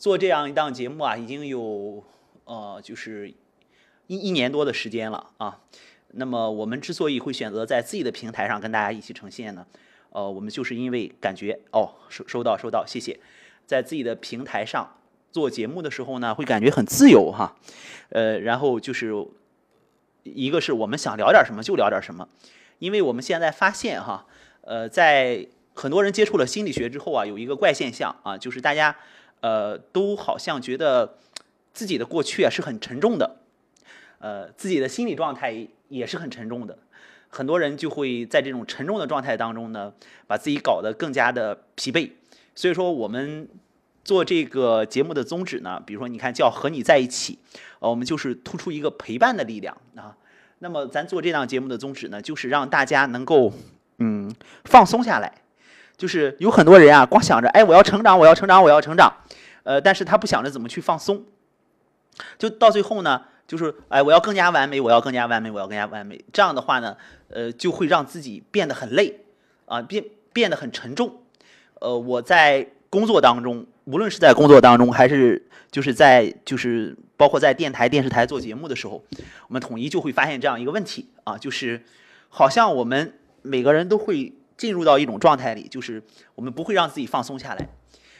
做这样一档节目啊，已经有呃，就是一一年多的时间了啊。那么我们之所以会选择在自己的平台上跟大家一起呈现呢，呃，我们就是因为感觉哦，收收到收到，谢谢，在自己的平台上做节目的时候呢，会感觉很自由哈。呃，然后就是一个是我们想聊点什么就聊点什么，因为我们现在发现哈，呃，在很多人接触了心理学之后啊，有一个怪现象啊，就是大家呃都好像觉得自己的过去啊是很沉重的，呃，自己的心理状态也是很沉重的，很多人就会在这种沉重的状态当中呢，把自己搞得更加的疲惫。所以说我们做这个节目的宗旨呢，比如说你看叫和你在一起，呃，我们就是突出一个陪伴的力量啊。那么咱做这档节目的宗旨呢，就是让大家能够嗯放松下来。就是有很多人啊，光想着哎我要成长，我要成长，我要成长，呃，但是他不想着怎么去放松，就到最后呢，就是哎我要更加完美，我要更加完美，我要更加完美。这样的话呢，呃，就会让自己变得很累啊，变变得很沉重。呃，我在工作当中，无论是在工作当中，还是就是在就是包括在电台、电视台做节目的时候，我们统一就会发现这样一个问题啊，就是好像我们每个人都会。进入到一种状态里，就是我们不会让自己放松下来。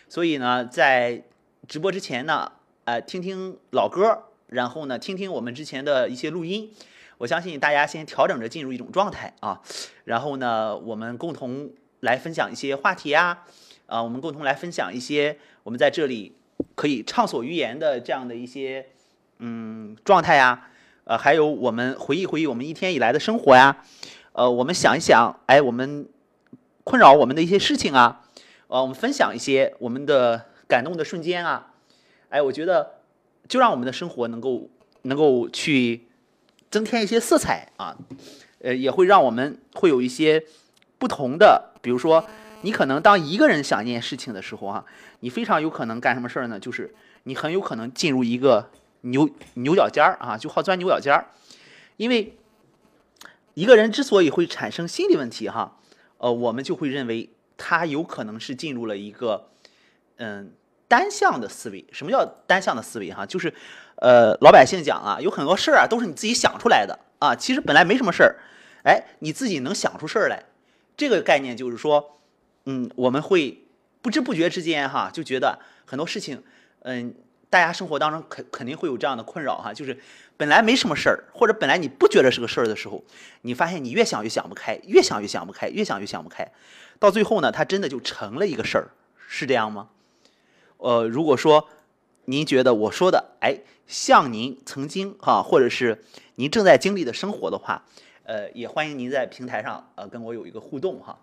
所以呢，在直播之前呢，呃，听听老歌，然后呢，听听我们之前的一些录音。我相信大家先调整着进入一种状态啊，然后呢，我们共同来分享一些话题呀，啊，我们共同来分享一些我们在这里可以畅所欲言的这样的一些嗯状态呀，呃，还有我们回忆回忆我们一天以来的生活呀，呃，我们想一想，哎，我们。困扰我们的一些事情啊，呃，我们分享一些我们的感动的瞬间啊，哎，我觉得就让我们的生活能够能够去增添一些色彩啊，呃，也会让我们会有一些不同的，比如说你可能当一个人想一件事情的时候啊，你非常有可能干什么事儿呢？就是你很有可能进入一个牛牛角尖儿啊，就好钻牛角尖儿，因为一个人之所以会产生心理问题哈。呃，我们就会认为他有可能是进入了一个嗯单向的思维。什么叫单向的思维？哈，就是呃老百姓讲啊，有很多事儿啊都是你自己想出来的啊，其实本来没什么事儿，哎，你自己能想出事儿来。这个概念就是说，嗯，我们会不知不觉之间哈，就觉得很多事情，嗯，大家生活当中肯肯定会有这样的困扰哈，就是。本来没什么事儿，或者本来你不觉得是个事儿的时候，你发现你越想越想不开，越想越想不开，越想越想不开，到最后呢，它真的就成了一个事儿，是这样吗？呃，如果说您觉得我说的，哎，像您曾经哈，或者是您正在经历的生活的话，呃，也欢迎您在平台上呃跟我有一个互动哈。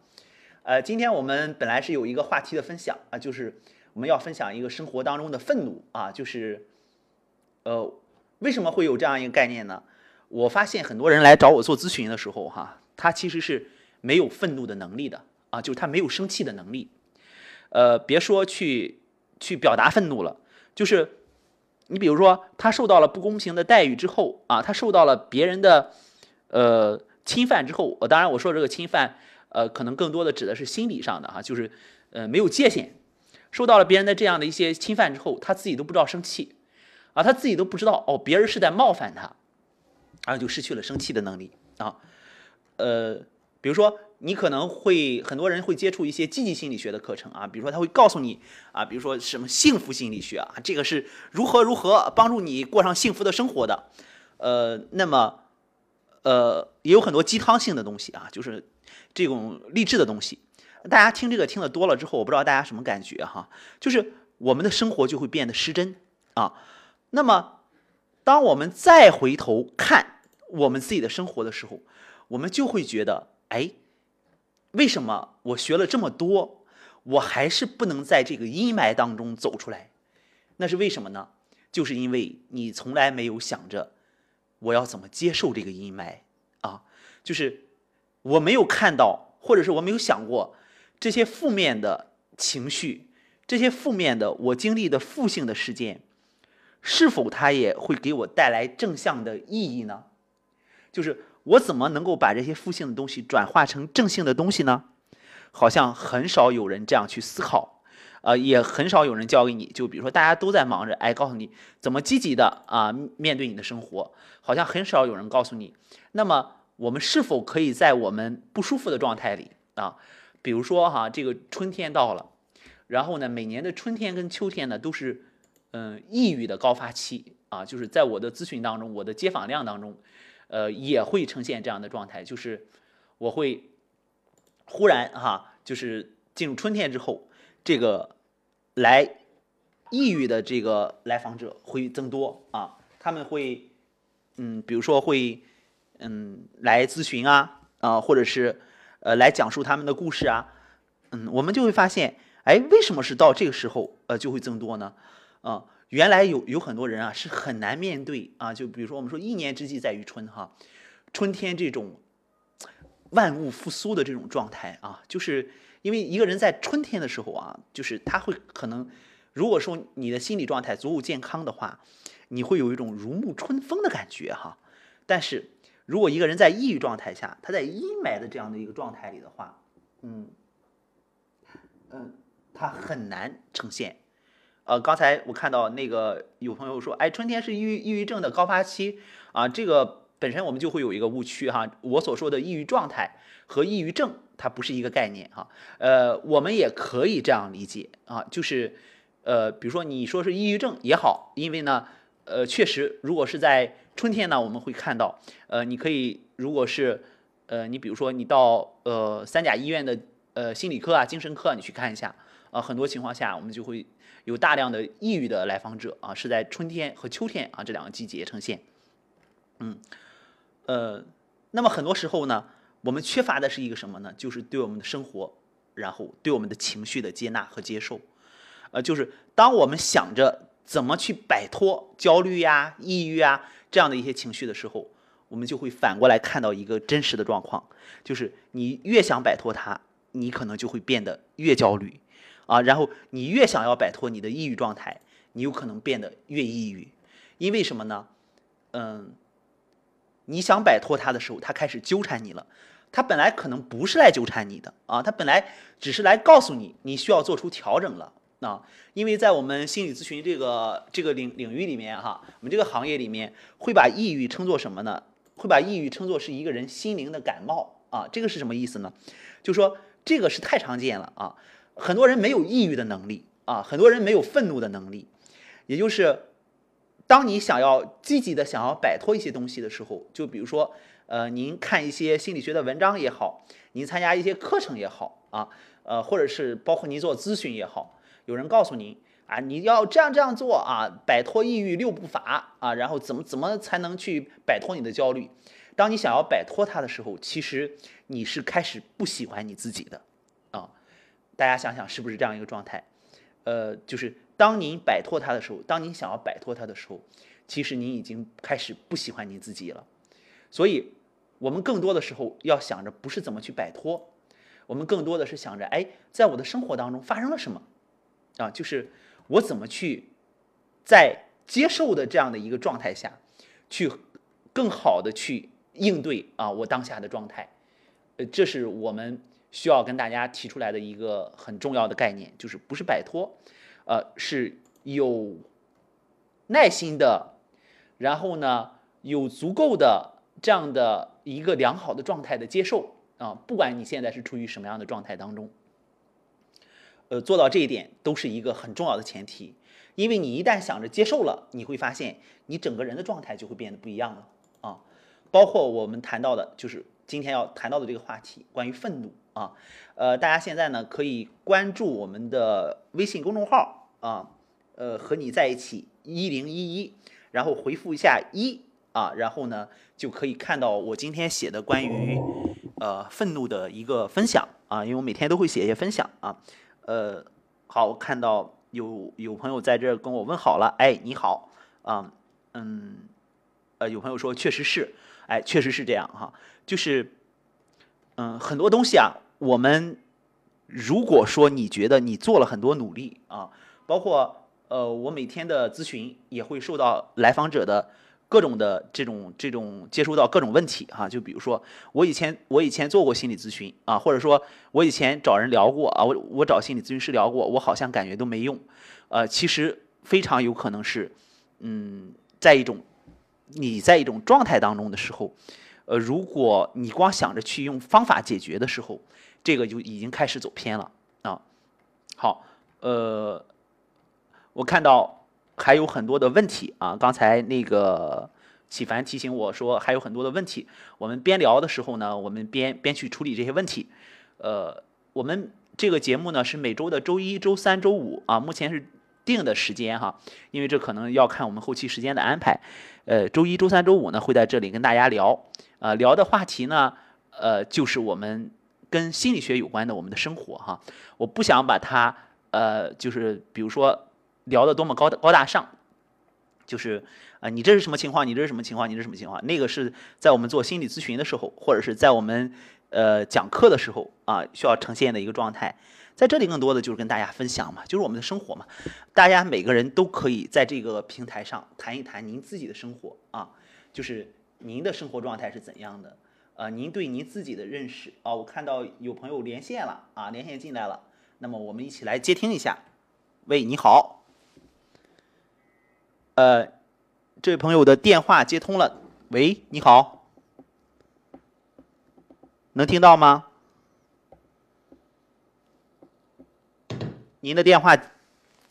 呃，今天我们本来是有一个话题的分享啊，就是我们要分享一个生活当中的愤怒啊，就是呃。为什么会有这样一个概念呢？我发现很多人来找我做咨询的时候，哈，他其实是没有愤怒的能力的啊，就是他没有生气的能力。呃，别说去去表达愤怒了，就是你比如说他受到了不公平的待遇之后啊，他受到了别人的呃侵犯之后，我当然我说这个侵犯，呃，可能更多的指的是心理上的哈，就是呃没有界限，受到了别人的这样的一些侵犯之后，他自己都不知道生气。啊，他自己都不知道哦，别人是在冒犯他，然后就失去了生气的能力啊。呃，比如说你可能会很多人会接触一些积极心理学的课程啊，比如说他会告诉你啊，比如说什么幸福心理学啊，这个是如何如何帮助你过上幸福的生活的。呃，那么呃也有很多鸡汤性的东西啊，就是这种励志的东西。大家听这个听的多了之后，我不知道大家什么感觉哈，就是我们的生活就会变得失真啊。那么，当我们再回头看我们自己的生活的时候，我们就会觉得，哎，为什么我学了这么多，我还是不能在这个阴霾当中走出来？那是为什么呢？就是因为你从来没有想着我要怎么接受这个阴霾啊，就是我没有看到，或者是我没有想过这些负面的情绪，这些负面的我经历的负性的事件。是否它也会给我带来正向的意义呢？就是我怎么能够把这些负性的东西转化成正性的东西呢？好像很少有人这样去思考。呃，也很少有人教给你，就比如说大家都在忙着，哎，告诉你怎么积极的啊面对你的生活，好像很少有人告诉你。那么我们是否可以在我们不舒服的状态里啊，比如说哈，这个春天到了，然后呢，每年的春天跟秋天呢都是嗯抑郁的高发期啊，就是在我的咨询当中，我的接访量当中，呃，也会呈现这样的状态，就是我会忽然哈，就是进入春天之后，这个。来抑郁的这个来访者会增多啊，他们会，嗯，比如说会，嗯，来咨询啊，啊，或者是，呃，来讲述他们的故事啊，嗯，我们就会发现，哎，为什么是到这个时候，呃，就会增多呢？啊，原来有有很多人啊是很难面对啊，就比如说我们说一年之计在于春哈，春天这种万物复苏的这种状态啊，就是。因为一个人在春天的时候啊，就是他会可能，如果说你的心理状态足够健康的话，你会有一种如沐春风的感觉哈。但是如果一个人在抑郁状态下，他在阴霾的这样的一个状态里的话，嗯嗯，他很难呈现。呃，刚才我看到那个有朋友说，哎，春天是抑郁抑郁症的高发期啊，这个本身我们就会有一个误区哈。我所说的抑郁状态和抑郁症。它不是一个概念哈，呃，我们也可以这样理解啊，就是，呃，比如说你说是抑郁症也好，因为呢，呃，确实，如果是在春天呢，我们会看到，呃，你可以，如果是，呃，你比如说你到呃三甲医院的呃心理科啊、精神科啊你去看一下，啊，很多情况下我们就会有大量的抑郁的来访者啊，是在春天和秋天啊这两个季节呈现，嗯，呃，那么很多时候呢。我们缺乏的是一个什么呢？就是对我们的生活，然后对我们的情绪的接纳和接受。呃，就是当我们想着怎么去摆脱焦虑呀、抑郁啊这样的一些情绪的时候，我们就会反过来看到一个真实的状况，就是你越想摆脱它，你可能就会变得越焦虑啊。然后你越想要摆脱你的抑郁状态，你有可能变得越抑郁。因为什么呢？嗯。你想摆脱他的时候，他开始纠缠你了。他本来可能不是来纠缠你的啊，他本来只是来告诉你你需要做出调整了啊。因为在我们心理咨询这个这个领领域里面哈，我们这个行业里面会把抑郁称作什么呢？会把抑郁称作是一个人心灵的感冒啊。这个是什么意思呢？就说这个是太常见了啊。很多人没有抑郁的能力啊，很多人没有愤怒的能力，也就是。当你想要积极的想要摆脱一些东西的时候，就比如说，呃，您看一些心理学的文章也好，您参加一些课程也好啊，呃，或者是包括您做咨询也好，有人告诉您啊，你要这样这样做啊，摆脱抑郁六步法啊，然后怎么怎么才能去摆脱你的焦虑？当你想要摆脱它的时候，其实你是开始不喜欢你自己的啊。大家想想是不是这样一个状态？呃，就是。当您摆脱它的时候，当您想要摆脱它的时候，其实您已经开始不喜欢你自己了。所以，我们更多的时候要想着不是怎么去摆脱，我们更多的是想着，哎，在我的生活当中发生了什么啊？就是我怎么去在接受的这样的一个状态下，去更好的去应对啊我当下的状态。呃，这是我们需要跟大家提出来的一个很重要的概念，就是不是摆脱。呃，是有耐心的，然后呢，有足够的这样的一个良好的状态的接受啊，不管你现在是处于什么样的状态当中，呃，做到这一点都是一个很重要的前提，因为你一旦想着接受了，你会发现你整个人的状态就会变得不一样了啊，包括我们谈到的，就是今天要谈到的这个话题，关于愤怒啊，呃，大家现在呢可以关注我们的微信公众号。啊，呃，和你在一起一零一一，然后回复一下一啊，然后呢就可以看到我今天写的关于呃愤怒的一个分享啊，因为我每天都会写一些分享啊，呃，好，我看到有有朋友在这跟我问好了，哎，你好啊，嗯，呃，有朋友说确实是，哎，确实是这样哈，就是嗯，很多东西啊，我们如果说你觉得你做了很多努力啊。包括呃，我每天的咨询也会受到来访者的各种的这种这种接触到各种问题哈，就比如说我以前我以前做过心理咨询啊，或者说我以前找人聊过啊，我我找心理咨询师聊过，我好像感觉都没用，呃，其实非常有可能是，嗯，在一种你在一种状态当中的时候，呃，如果你光想着去用方法解决的时候，这个就已经开始走偏了啊。好，呃，我看到。还有很多的问题啊！刚才那个启凡提醒我说还有很多的问题。我们边聊的时候呢，我们边边去处理这些问题。呃，我们这个节目呢是每周的周一周三周五啊，目前是定的时间哈，因为这可能要看我们后期时间的安排。呃，周一周三周五呢会在这里跟大家聊，呃，聊的话题呢，呃，就是我们跟心理学有关的我们的生活哈。我不想把它呃，就是比如说。聊的多么高高大上，就是啊，你这是什么情况？你这是什么情况？你这是什么情况？那个是在我们做心理咨询的时候，或者是在我们呃讲课的时候啊，需要呈现的一个状态。在这里更多的就是跟大家分享嘛，就是我们的生活嘛。大家每个人都可以在这个平台上谈一谈您自己的生活啊，就是您的生活状态是怎样的？呃，您对您自己的认识啊，我看到有朋友连线了啊，连线进来了，那么我们一起来接听一下。喂，你好。呃，这位朋友的电话接通了。喂，你好，能听到吗？您的电话，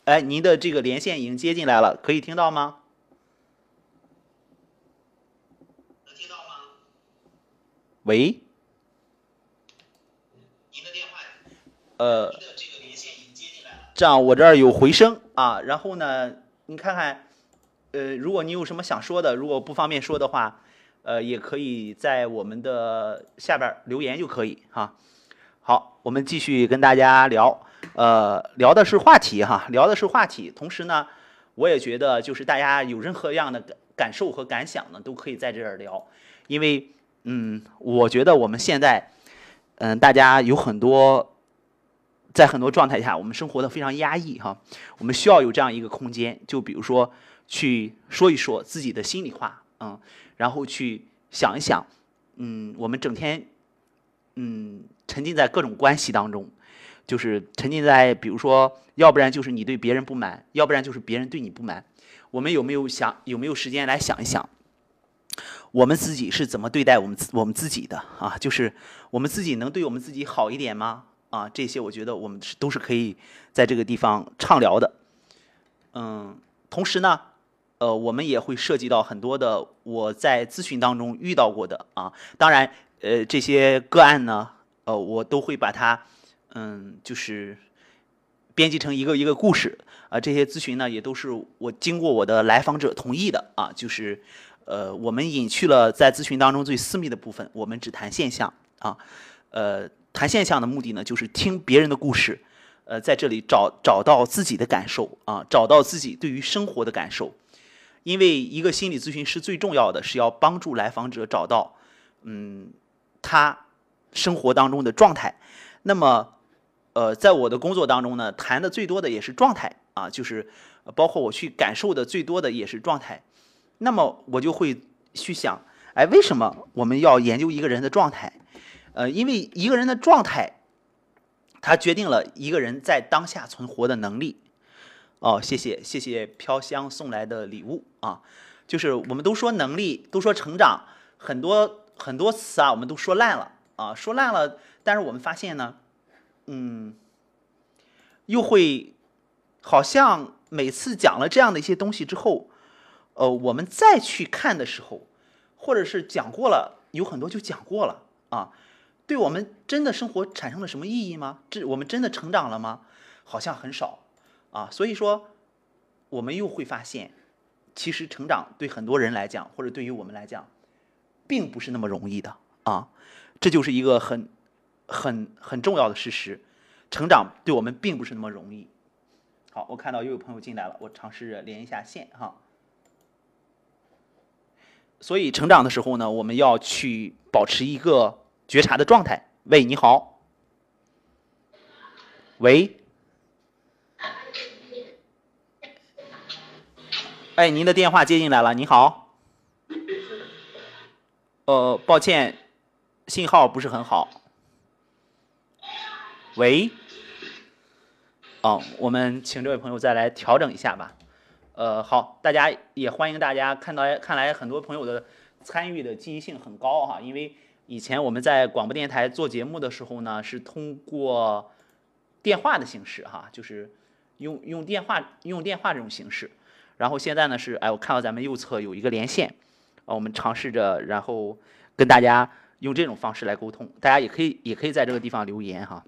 哎，您的这个连线已经接进来了，可以听到吗？能听到吗？喂？您的电话，呃，这样我这儿有回声啊，然后呢，你看看。呃，如果你有什么想说的，如果不方便说的话，呃，也可以在我们的下边留言就可以哈。好，我们继续跟大家聊，呃，聊的是话题哈，聊的是话题。同时呢，我也觉得就是大家有任何样的感感受和感想呢，都可以在这儿聊，因为嗯，我觉得我们现在嗯，大家有很多在很多状态下，我们生活的非常压抑哈，我们需要有这样一个空间，就比如说。去说一说自己的心里话，嗯，然后去想一想，嗯，我们整天，嗯，沉浸在各种关系当中，就是沉浸在，比如说，要不然就是你对别人不满，要不然就是别人对你不满，我们有没有想，有没有时间来想一想，我们自己是怎么对待我们自我们自己的啊？就是我们自己能对我们自己好一点吗？啊，这些我觉得我们是都是可以在这个地方畅聊的，嗯，同时呢。呃，我们也会涉及到很多的我在咨询当中遇到过的啊，当然，呃，这些个案呢，呃，我都会把它，嗯，就是编辑成一个一个故事啊。这些咨询呢，也都是我经过我的来访者同意的啊，就是呃，我们隐去了在咨询当中最私密的部分，我们只谈现象啊。呃，谈现象的目的呢，就是听别人的故事，呃，在这里找找到自己的感受啊，找到自己对于生活的感受。因为一个心理咨询师最重要的是要帮助来访者找到，嗯，他生活当中的状态。那么，呃，在我的工作当中呢，谈的最多的也是状态啊，就是包括我去感受的最多的也是状态。那么我就会去想，哎，为什么我们要研究一个人的状态？呃，因为一个人的状态，它决定了一个人在当下存活的能力。哦，谢谢谢谢飘香送来的礼物啊，就是我们都说能力，都说成长，很多很多词啊，我们都说烂了啊，说烂了。但是我们发现呢，嗯，又会好像每次讲了这样的一些东西之后，呃，我们再去看的时候，或者是讲过了，有很多就讲过了啊，对我们真的生活产生了什么意义吗？这我们真的成长了吗？好像很少。啊，所以说，我们又会发现，其实成长对很多人来讲，或者对于我们来讲，并不是那么容易的啊。这就是一个很、很、很重要的事实，成长对我们并不是那么容易。好，我看到又有朋友进来了，我尝试着连一下线哈。所以成长的时候呢，我们要去保持一个觉察的状态。喂，你好。喂。哎，您的电话接进来了。你好。呃，抱歉，信号不是很好。喂，哦，我们请这位朋友再来调整一下吧。呃，好，大家也欢迎大家看到，看来很多朋友的参与的积极性很高哈，因为以前我们在广播电台做节目的时候呢，是通过电话的形式哈，就是用用电话用电话这种形式，然后现在呢是，哎，我看到咱们右侧有一个连线，啊，我们尝试着然后跟大家用这种方式来沟通，大家也可以也可以在这个地方留言哈。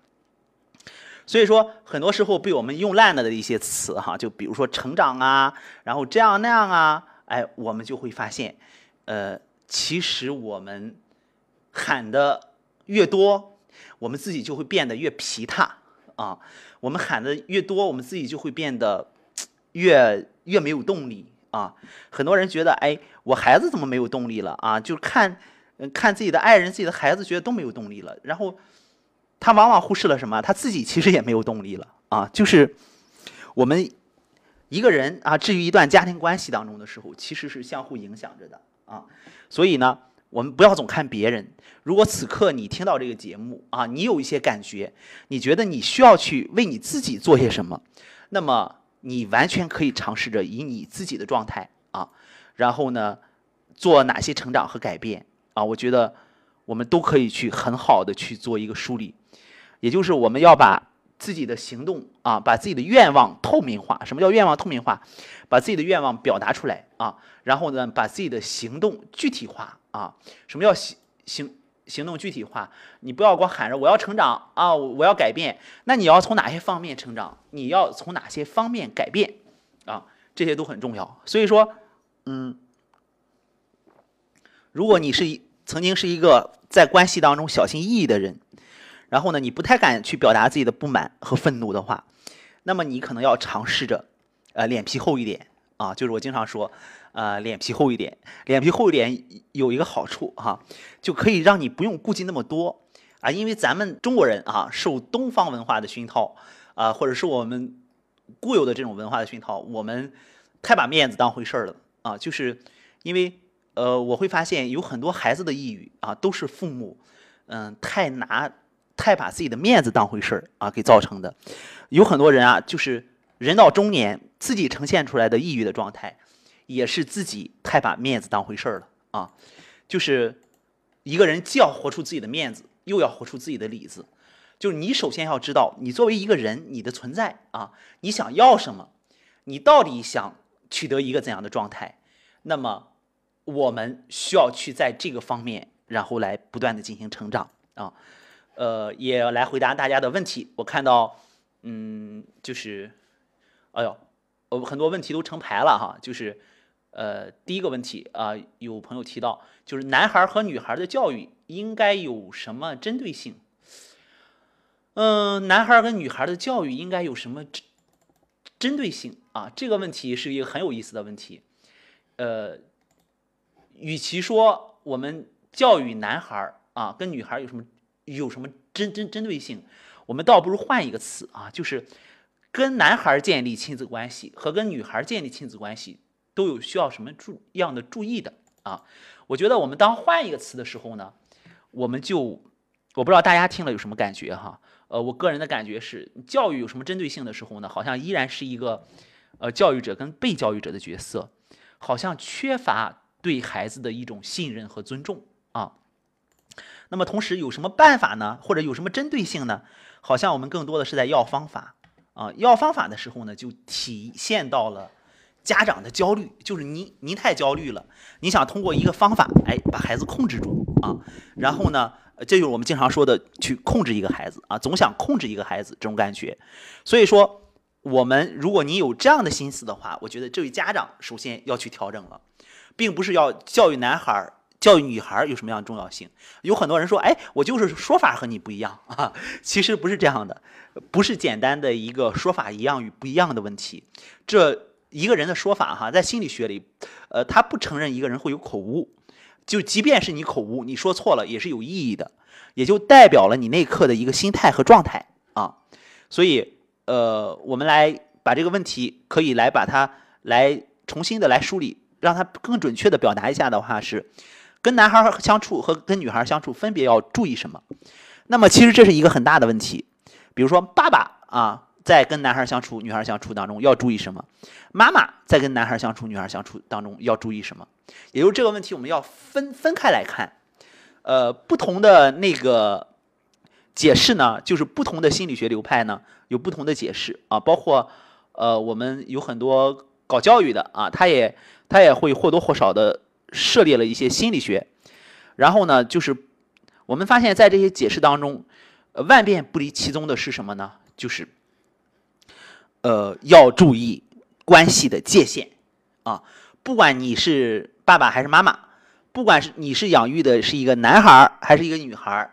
所以说，很多时候被我们用烂了的一些词，哈，就比如说成长啊，然后这样那样啊，哎，我们就会发现，呃，其实我们喊的越多，我们自己就会变得越皮沓啊。我们喊的越多，我们自己就会变得越越没有动力啊。很多人觉得，哎，我孩子怎么没有动力了啊？就看，看自己的爱人、自己的孩子，觉得都没有动力了，然后。他往往忽视了什么？他自己其实也没有动力了啊！就是我们一个人啊，至于一段家庭关系当中的时候，其实是相互影响着的啊。所以呢，我们不要总看别人。如果此刻你听到这个节目啊，你有一些感觉，你觉得你需要去为你自己做些什么，那么你完全可以尝试着以你自己的状态啊，然后呢，做哪些成长和改变啊？我觉得我们都可以去很好的去做一个梳理。也就是我们要把自己的行动啊，把自己的愿望透明化。什么叫愿望透明化？把自己的愿望表达出来啊，然后呢，把自己的行动具体化啊。什么叫行行行动具体化？你不要光喊着我要成长啊，我要改变。那你要从哪些方面成长？你要从哪些方面改变啊？这些都很重要。所以说，嗯，如果你是一曾经是一个在关系当中小心翼翼的人。然后呢，你不太敢去表达自己的不满和愤怒的话，那么你可能要尝试着，呃，脸皮厚一点啊。就是我经常说，呃，脸皮厚一点，脸皮厚一点有一个好处哈，就可以让你不用顾忌那么多啊。因为咱们中国人啊，受东方文化的熏陶啊，或者是我们固有的这种文化的熏陶，我们太把面子当回事儿了啊。就是因为呃，我会发现有很多孩子的抑郁啊，都是父母嗯太拿。太把自己的面子当回事儿啊，给造成的，有很多人啊，就是人到中年自己呈现出来的抑郁的状态，也是自己太把面子当回事儿了啊。就是一个人既要活出自己的面子，又要活出自己的里子。就是你首先要知道，你作为一个人，你的存在啊，你想要什么，你到底想取得一个怎样的状态？那么我们需要去在这个方面，然后来不断的进行成长啊。呃，也来回答大家的问题。我看到，嗯，就是，哎呦，呃，很多问题都成排了哈。就是，呃，第一个问题啊，有朋友提到，就是男孩和女孩的教育应该有什么针对性？嗯，男孩跟女孩的教育应该有什么针针对性啊？这个问题是一个很有意思的问题。呃，与其说我们教育男孩啊，跟女孩有什么？有什么针针针对性？我们倒不如换一个词啊，就是跟男孩建立亲子关系和跟女孩建立亲子关系都有需要什么注样的注意的啊？我觉得我们当换一个词的时候呢，我们就我不知道大家听了有什么感觉哈？呃，我个人的感觉是，教育有什么针对性的时候呢，好像依然是一个呃教育者跟被教育者的角色，好像缺乏对孩子的一种信任和尊重啊。那么同时有什么办法呢？或者有什么针对性呢？好像我们更多的是在要方法啊，要方法的时候呢，就体现到了家长的焦虑，就是您您太焦虑了，你想通过一个方法，哎，把孩子控制住啊，然后呢，这就是我们经常说的去控制一个孩子啊，总想控制一个孩子这种感觉。所以说，我们如果你有这样的心思的话，我觉得这位家长首先要去调整了，并不是要教育男孩儿。教育女孩有什么样的重要性？有很多人说，哎，我就是说法和你不一样啊。其实不是这样的，不是简单的一个说法一样与不一样的问题。这一个人的说法哈，在心理学里，呃，他不承认一个人会有口误。就即便是你口误，你说错了也是有意义的，也就代表了你那刻的一个心态和状态啊。所以，呃，我们来把这个问题可以来把它来重新的来梳理，让它更准确的表达一下的话是。跟男孩相处和跟女孩相处分别要注意什么？那么其实这是一个很大的问题。比如说爸爸啊，在跟男孩相处、女孩相处当中要注意什么？妈妈在跟男孩相处、女孩相处当中要注意什么？也就这个问题，我们要分分开来看。呃，不同的那个解释呢，就是不同的心理学流派呢有不同的解释啊。包括呃，我们有很多搞教育的啊，他也他也会或多或少的涉猎了一些心理学。然后呢，就是我们发现，在这些解释当中，万变不离其宗的是什么呢？就是呃，要注意关系的界限啊，不管你是爸爸还是妈妈。不管是你是养育的是一个男孩还是一个女孩，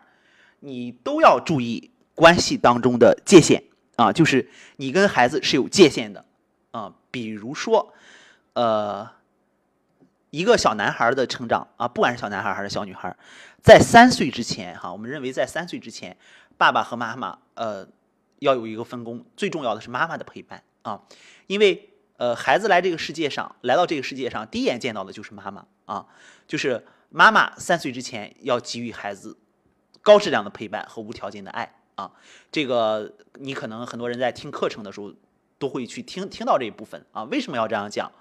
你都要注意关系当中的界限啊，就是你跟孩子是有界限的啊。比如说，呃，一个小男孩的成长啊，不管是小男孩还是小女孩，在三岁之前哈，我们认为在三岁之前，爸爸和妈妈呃要有一个分工，最重要的是妈妈的陪伴啊，因为。呃，孩子来这个世界上，来到这个世界上，第一眼见到的就是妈妈啊，就是妈妈三岁之前要给予孩子高质量的陪伴和无条件的爱啊。这个你可能很多人在听课程的时候都会去听听到这一部分啊。为什么要这样讲？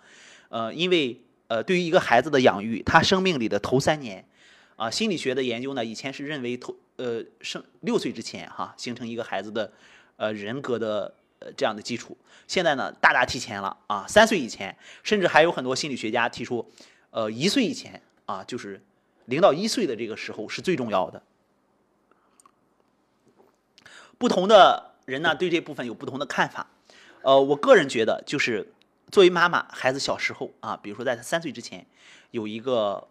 呃，因为呃，对于一个孩子的养育，他生命里的头三年啊，心理学的研究呢，以前是认为头呃生六岁之前哈，形成一个孩子的呃人格的。呃，这样的基础，现在呢大大提前了啊，三岁以前，甚至还有很多心理学家提出，呃，一岁以前啊，就是零到一岁的这个时候是最重要的。不同的人呢对这部分有不同的看法，呃，我个人觉得就是作为妈妈，孩子小时候啊，比如说在他三岁之前，有一个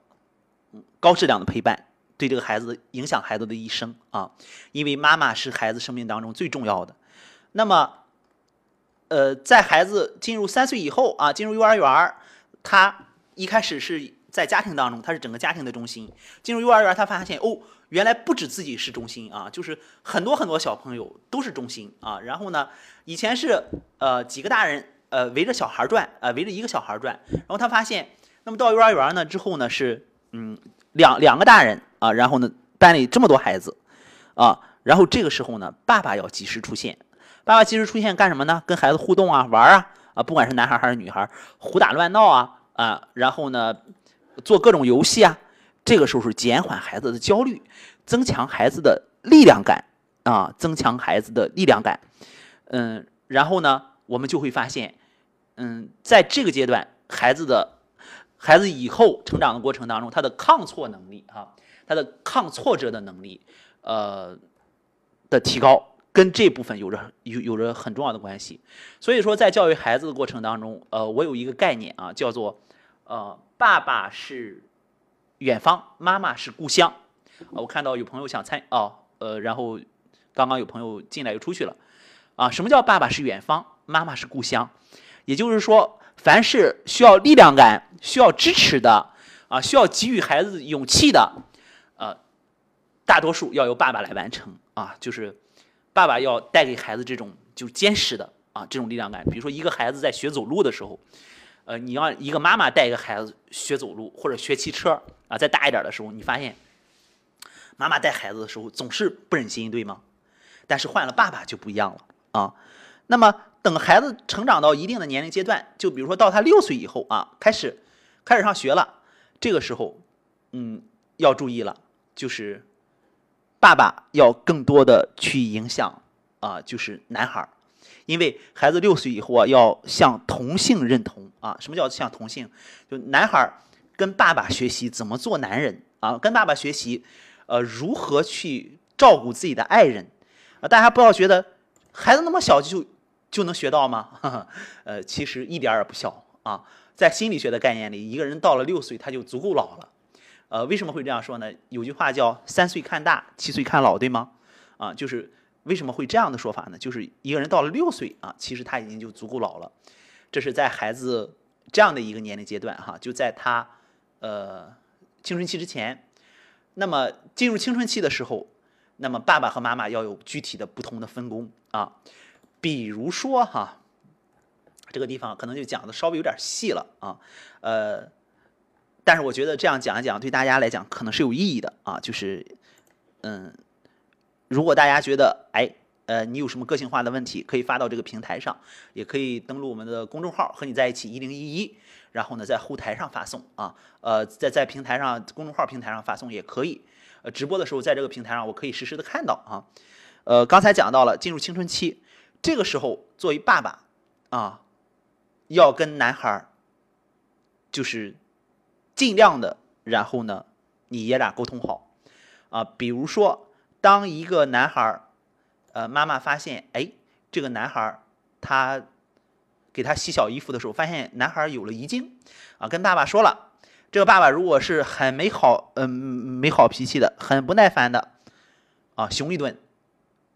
高质量的陪伴，对这个孩子影响孩子的一生啊，因为妈妈是孩子生命当中最重要的，那么。呃，在孩子进入三岁以后啊，进入幼儿园他一开始是在家庭当中，他是整个家庭的中心。进入幼儿园他发现哦，原来不止自己是中心啊，就是很多很多小朋友都是中心啊。然后呢，以前是呃几个大人呃围着小孩转，呃围着一个小孩转。然后他发现，那么到幼儿园呢之后呢是嗯两两个大人啊，然后呢班里这么多孩子啊，然后这个时候呢，爸爸要及时出现。爸爸及时出现干什么呢？跟孩子互动啊，玩啊，啊，不管是男孩还是女孩，胡打乱闹啊，啊，然后呢，做各种游戏啊，这个时候是减缓孩子的焦虑，增强孩子的力量感啊，增强孩子的力量感，嗯，然后呢，我们就会发现，嗯，在这个阶段，孩子的，孩子以后成长的过程当中，他的抗挫能力啊，他的抗挫折的能力，呃，的提高。跟这部分有着有有着很重要的关系，所以说在教育孩子的过程当中，呃，我有一个概念啊，叫做呃，爸爸是远方，妈妈是故乡。我看到有朋友想参哦，呃，然后刚刚有朋友进来又出去了，啊，什么叫爸爸是远方，妈妈是故乡？也就是说，凡是需要力量感、需要支持的啊，需要给予孩子勇气的，大多数要由爸爸来完成啊，就是。爸爸要带给孩子这种就坚实的啊这种力量感。比如说一个孩子在学走路的时候，呃，你要一个妈妈带一个孩子学走路或者学骑车啊，再大一点的时候，你发现妈妈带孩子的时候总是不忍心，对吗？但是换了爸爸就不一样了啊。那么等孩子成长到一定的年龄阶段，就比如说到他六岁以后啊，开始开始上学了，这个时候，嗯，要注意了，就是。爸爸要更多的去影响啊，就是男孩儿，因为孩子六岁以后啊，要向同性认同啊。什么叫向同性？就男孩儿跟爸爸学习怎么做男人啊，跟爸爸学习，呃，如何去照顾自己的爱人啊。大家不要觉得孩子那么小就就能学到吗？呃，其实一点也不小啊。在心理学的概念里，一个人到了六岁，他就足够老了。呃，为什么会这样说呢？有句话叫“三岁看大，七岁看老”，对吗？啊，就是为什么会这样的说法呢？就是一个人到了六岁啊，其实他已经就足够老了。这是在孩子这样的一个年龄阶段哈，就在他呃青春期之前。那么进入青春期的时候，那么爸爸和妈妈要有具体的不同的分工啊。比如说哈，这个地方可能就讲的稍微有点细了啊，呃。但是我觉得这样讲一讲对大家来讲可能是有意义的啊，就是嗯，如果大家觉得哎呃你有什么个性化的问题，可以发到这个平台上，也可以登录我们的公众号和你在一起一零一一，然后呢在后台上发送啊，呃在在平台上公众号平台上发送也可以，呃直播的时候在这个平台上我可以实时的看到啊，呃刚才讲到了进入青春期，这个时候作为爸爸啊，要跟男孩儿就是尽量的，然后呢，你爷俩沟通好啊。比如说，当一个男孩儿，呃，妈妈发现，哎，这个男孩儿他给他洗小衣服的时候，发现男孩儿有了遗精啊，跟爸爸说了。这个爸爸如果是很没好，嗯，没好脾气的，很不耐烦的啊，熊一顿，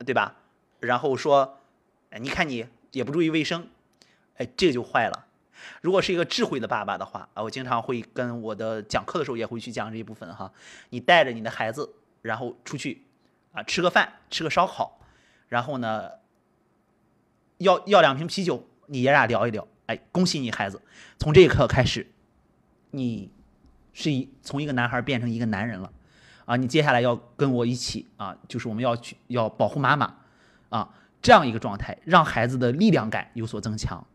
对吧？然后说，哎，你看你也不注意卫生，哎，这个就坏了。如果是一个智慧的爸爸的话啊，我经常会跟我的讲课的时候也会去讲这一部分哈。你带着你的孩子，然后出去啊，吃个饭，吃个烧烤，然后呢，要要两瓶啤酒，你爷俩聊一聊，哎，恭喜你孩子，从这一刻开始，你是一从一个男孩变成一个男人了。啊，你接下来要跟我一起啊，就是我们要去要保护妈妈啊，这样一个状态，让孩子的力量感有所增强。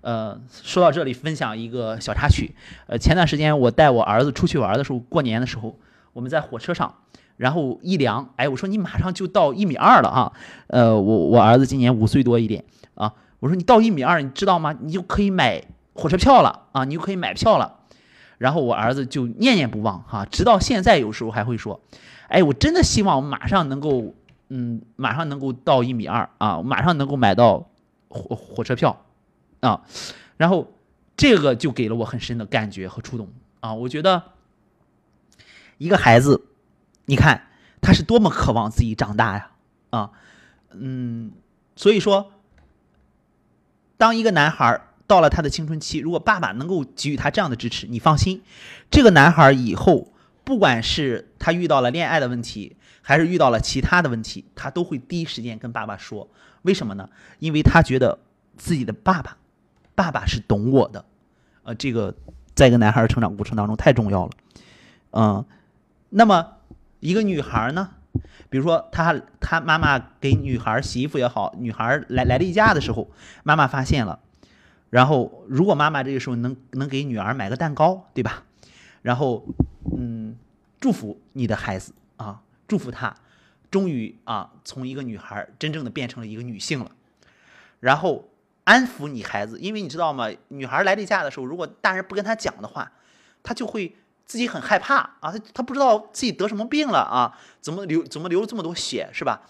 呃，说到这里，分享一个小插曲。呃，前段时间我带我儿子出去玩的时候，过年的时候，我们在火车上，然后一量，哎，我说你马上就到一米二了啊。呃，我我儿子今年五岁多一点啊，我说你到一米二，你知道吗？你就可以买火车票了啊，你就可以买票了。然后我儿子就念念不忘哈，直到现在有时候还会说，哎，我真的希望我马上能够，嗯，马上能够到一米二啊，马上能够买到火火车票。啊，然后这个就给了我很深的感觉和触动啊！我觉得一个孩子，你看他是多么渴望自己长大呀！啊，嗯，所以说，当一个男孩到了他的青春期，如果爸爸能够给予他这样的支持，你放心，这个男孩以后不管是他遇到了恋爱的问题，还是遇到了其他的问题，他都会第一时间跟爸爸说。为什么呢？因为他觉得自己的爸爸。爸爸是懂我的，呃，这个在一个男孩成长过程当中太重要了，嗯，那么一个女孩呢，比如说她她妈妈给女孩洗衣服也好，女孩来来例假的时候，妈妈发现了，然后如果妈妈这个时候能能给女儿买个蛋糕，对吧？然后嗯，祝福你的孩子啊，祝福她，终于啊，从一个女孩真正的变成了一个女性了，然后。安抚你孩子，因为你知道吗？女孩来例假的时候，如果大人不跟她讲的话，她就会自己很害怕啊，她她不知道自己得什么病了啊，怎么流怎么流了这么多血是吧？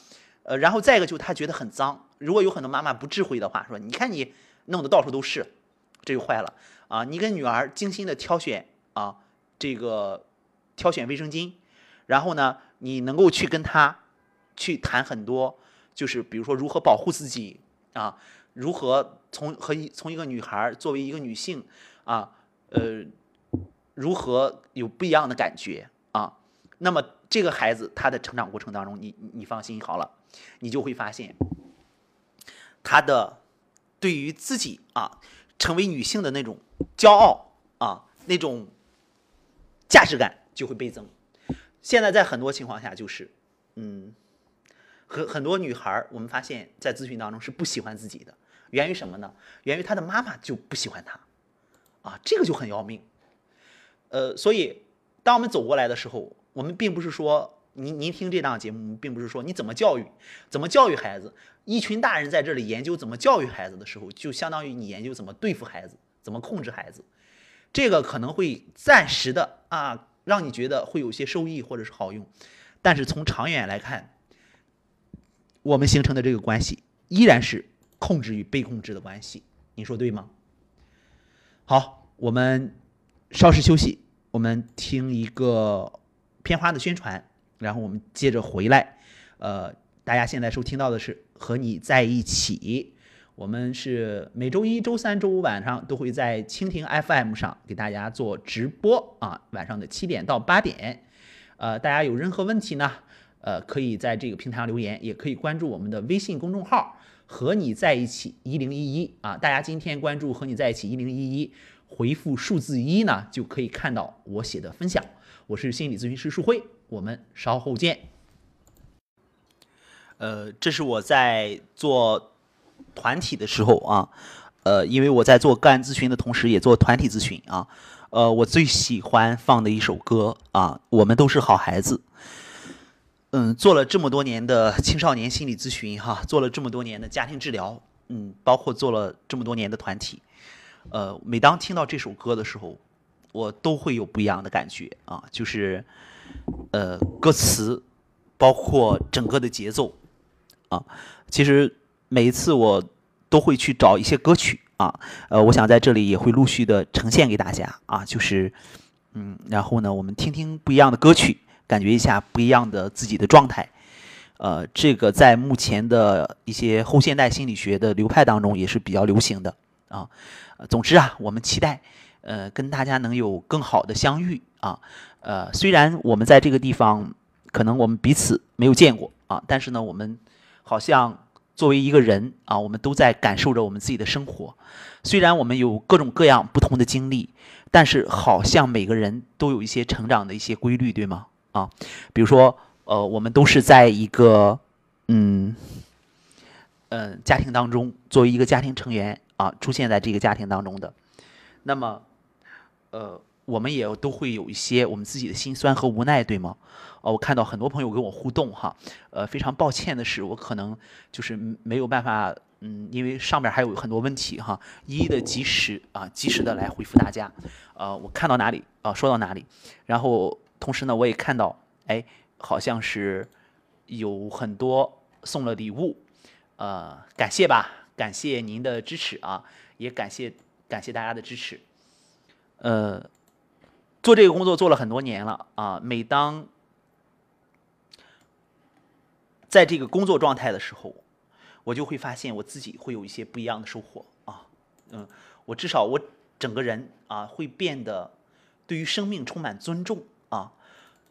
呃，然后再一个就她觉得很脏。如果有很多妈妈不智慧的话，说你看你弄得到处都是，这就坏了啊！你跟女儿精心的挑选啊，这个挑选卫生巾，然后呢，你能够去跟他去谈很多，就是比如说如何保护自己啊。如何从和从一个女孩作为一个女性啊，呃，如何有不一样的感觉啊？那么这个孩子他的成长过程当中，你你放心好了，你就会发现他的对于自己啊成为女性的那种骄傲啊那种价值感就会倍增。现在在很多情况下就是嗯，很很多女孩我们发现在咨询当中是不喜欢自己的。源于什么呢？源于她的妈妈就不喜欢她，啊，这个就很要命。呃，所以当我们走过来的时候，我们并不是说您您听这档节目，并不是说你怎么教育，怎么教育孩子。一群大人在这里研究怎么教育孩子的时候，就相当于你研究怎么对付孩子，怎么控制孩子。这个可能会暂时的啊，让你觉得会有些收益或者是好用，但是从长远来看，我们形成的这个关系依然是。控制与被控制的关系，你说对吗？好，我们稍事休息，我们听一个片花的宣传，然后我们接着回来。呃，大家现在收听到的是和你在一起，我们是每周一周三周五晚上都会在蜻蜓 FM 上给大家做直播啊，晚上的七点到八点。呃，大家有任何问题呢？呃，可以在这个平台上留言，也可以关注我们的微信公众号。和你在一起一零一一啊！大家今天关注和你在一起一零一一，回复数字一呢，就可以看到我写的分享。我是心理咨询师舒辉，我们稍后见。呃，这是我在做团体的时候啊，呃，因为我在做个案咨询的同时，也做团体咨询啊。呃，我最喜欢放的一首歌啊，我们都是好孩子。嗯，做了这么多年的青少年心理咨询哈，做了这么多年的家庭治疗，嗯，包括做了这么多年的团体，呃，每当听到这首歌的时候，我都会有不一样的感觉啊，就是呃，歌词，包括整个的节奏啊，其实每一次我都会去找一些歌曲啊，呃，我想在这里也会陆续的呈现给大家啊，就是嗯，然后呢，我们听听不一样的歌曲。感觉一下不一样的自己的状态，呃，这个在目前的一些后现代心理学的流派当中也是比较流行的啊。总之啊，我们期待呃跟大家能有更好的相遇啊。呃，虽然我们在这个地方可能我们彼此没有见过啊，但是呢，我们好像作为一个人啊，我们都在感受着我们自己的生活。虽然我们有各种各样不同的经历，但是好像每个人都有一些成长的一些规律，对吗？啊，比如说，呃，我们都是在一个，嗯，嗯，家庭当中，作为一个家庭成员啊，出现在这个家庭当中的，那么，呃，我们也都会有一些我们自己的心酸和无奈，对吗？哦，我看到很多朋友跟我互动哈，呃，非常抱歉的是，我可能就是没有办法，嗯，因为上面还有很多问题哈，一一的及时啊，及时的来回复大家，呃，我看到哪里啊，说到哪里，然后。同时呢，我也看到，哎，好像是有很多送了礼物，呃，感谢吧，感谢您的支持啊，也感谢感谢大家的支持。呃，做这个工作做了很多年了啊，每当在这个工作状态的时候，我就会发现我自己会有一些不一样的收获啊，嗯，我至少我整个人啊会变得对于生命充满尊重。啊，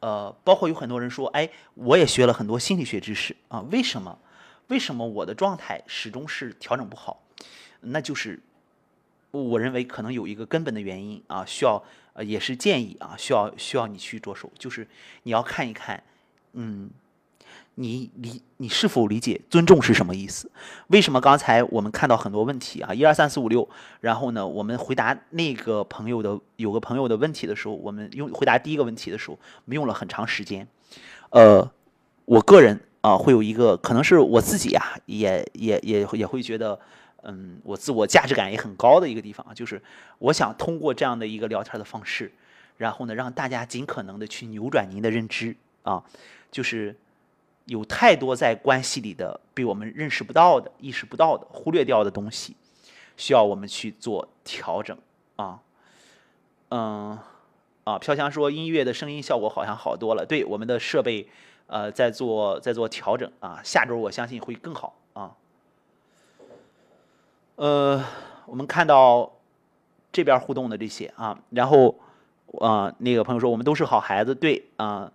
呃，包括有很多人说，哎，我也学了很多心理学知识啊，为什么？为什么我的状态始终是调整不好？那就是我认为可能有一个根本的原因啊，需要呃，也是建议啊，需要需要你去着手，就是你要看一看，嗯。你理你是否理解尊重是什么意思？为什么刚才我们看到很多问题啊？一二三四五六，然后呢，我们回答那个朋友的有个朋友的问题的时候，我们用回答第一个问题的时候，我们用了很长时间。呃，我个人啊，会有一个可能是我自己啊，也也也也会觉得，嗯，我自我价值感也很高的一个地方，就是我想通过这样的一个聊天的方式，然后呢，让大家尽可能的去扭转您的认知啊，就是。有太多在关系里的被我们认识不到的、意识不到的、忽略掉的东西，需要我们去做调整啊。嗯，啊，飘香说音乐的声音效果好像好多了，对我们的设备呃在做在做调整啊，下周我相信会更好啊。呃，我们看到这边互动的这些啊，然后啊那个朋友说我们都是好孩子，对啊。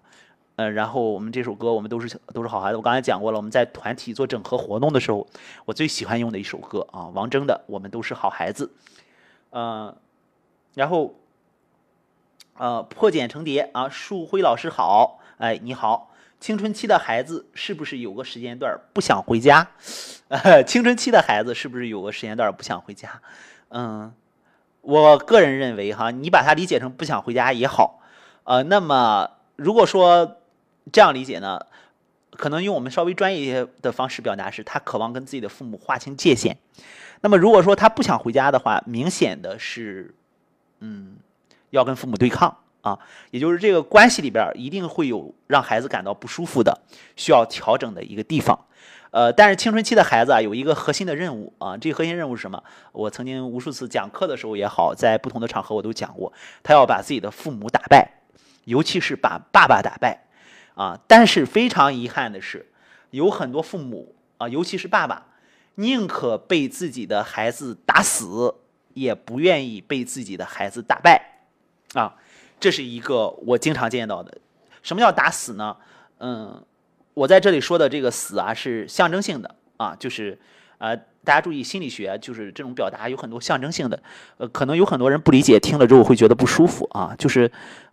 嗯，然后我们这首歌，我们都是都是好孩子。我刚才讲过了，我们在团体做整合活动的时候，我最喜欢用的一首歌啊，王铮的《我们都是好孩子》。嗯，然后，呃，破茧成蝶啊，树辉老师好，哎，你好。青春期的孩子是不是有个时间段不想回家？青春期的孩子是不是有个时间段不想回家？嗯，我个人认为哈，你把它理解成不想回家也好。呃，那么如果说这样理解呢，可能用我们稍微专业一些的方式表达是，他渴望跟自己的父母划清界限。那么如果说他不想回家的话，明显的是，嗯，要跟父母对抗啊，也就是这个关系里边一定会有让孩子感到不舒服的、需要调整的一个地方。呃，但是青春期的孩子啊，有一个核心的任务啊，这个核心任务是什么？我曾经无数次讲课的时候也好，在不同的场合我都讲过，他要把自己的父母打败，尤其是把爸爸打败。啊，但是非常遗憾的是，有很多父母啊，尤其是爸爸，宁可被自己的孩子打死，也不愿意被自己的孩子打败。啊，这是一个我经常见到的。什么叫打死呢？嗯，我在这里说的这个死啊，是象征性的啊，就是呃，大家注意，心理学就是这种表达有很多象征性的，呃，可能有很多人不理解，听了之后会觉得不舒服啊，就是，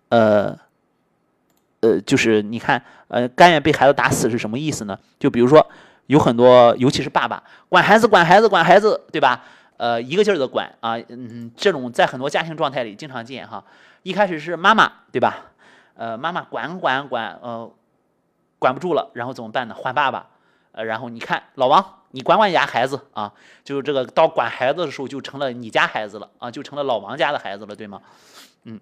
呃，呃，就是你看，呃，甘愿被孩子打死是什么意思呢？就比如说，有很多，尤其是爸爸，管孩子，管孩子，管孩子，对吧？呃，一个劲儿的管啊，嗯，这种在很多家庭状态里经常见哈。一开始是妈妈，对吧？呃，妈妈管管管，呃，管不住了，然后怎么办呢？换爸爸。呃，然后你看老王，你管管你家孩子啊，就是这个到管孩子的时候就成了你家孩子了啊，就成了老王家的孩子了，对吗？嗯，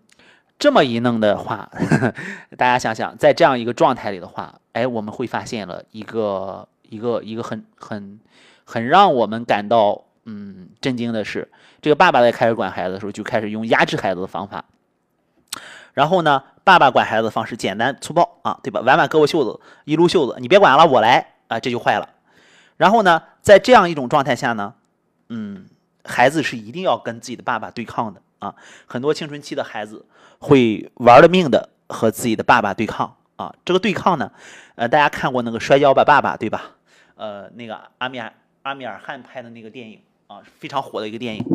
这么一弄的话，大家想想，在这样一个状态里的话，哎，我们会发现了一个一个一个很很很让我们感到。嗯，震惊的是，这个爸爸在开始管孩子的时候，就开始用压制孩子的方法。然后呢，爸爸管孩子的方式简单粗暴啊，对吧？挽挽胳膊袖子，一撸袖子，你别管了，我来啊，这就坏了。然后呢，在这样一种状态下呢，嗯，孩子是一定要跟自己的爸爸对抗的啊。很多青春期的孩子会玩了命的和自己的爸爸对抗啊。这个对抗呢，呃，大家看过那个《摔跤吧，爸爸》对吧？呃，那个阿米尔阿米尔汗拍的那个电影。啊，非常火的一个电影，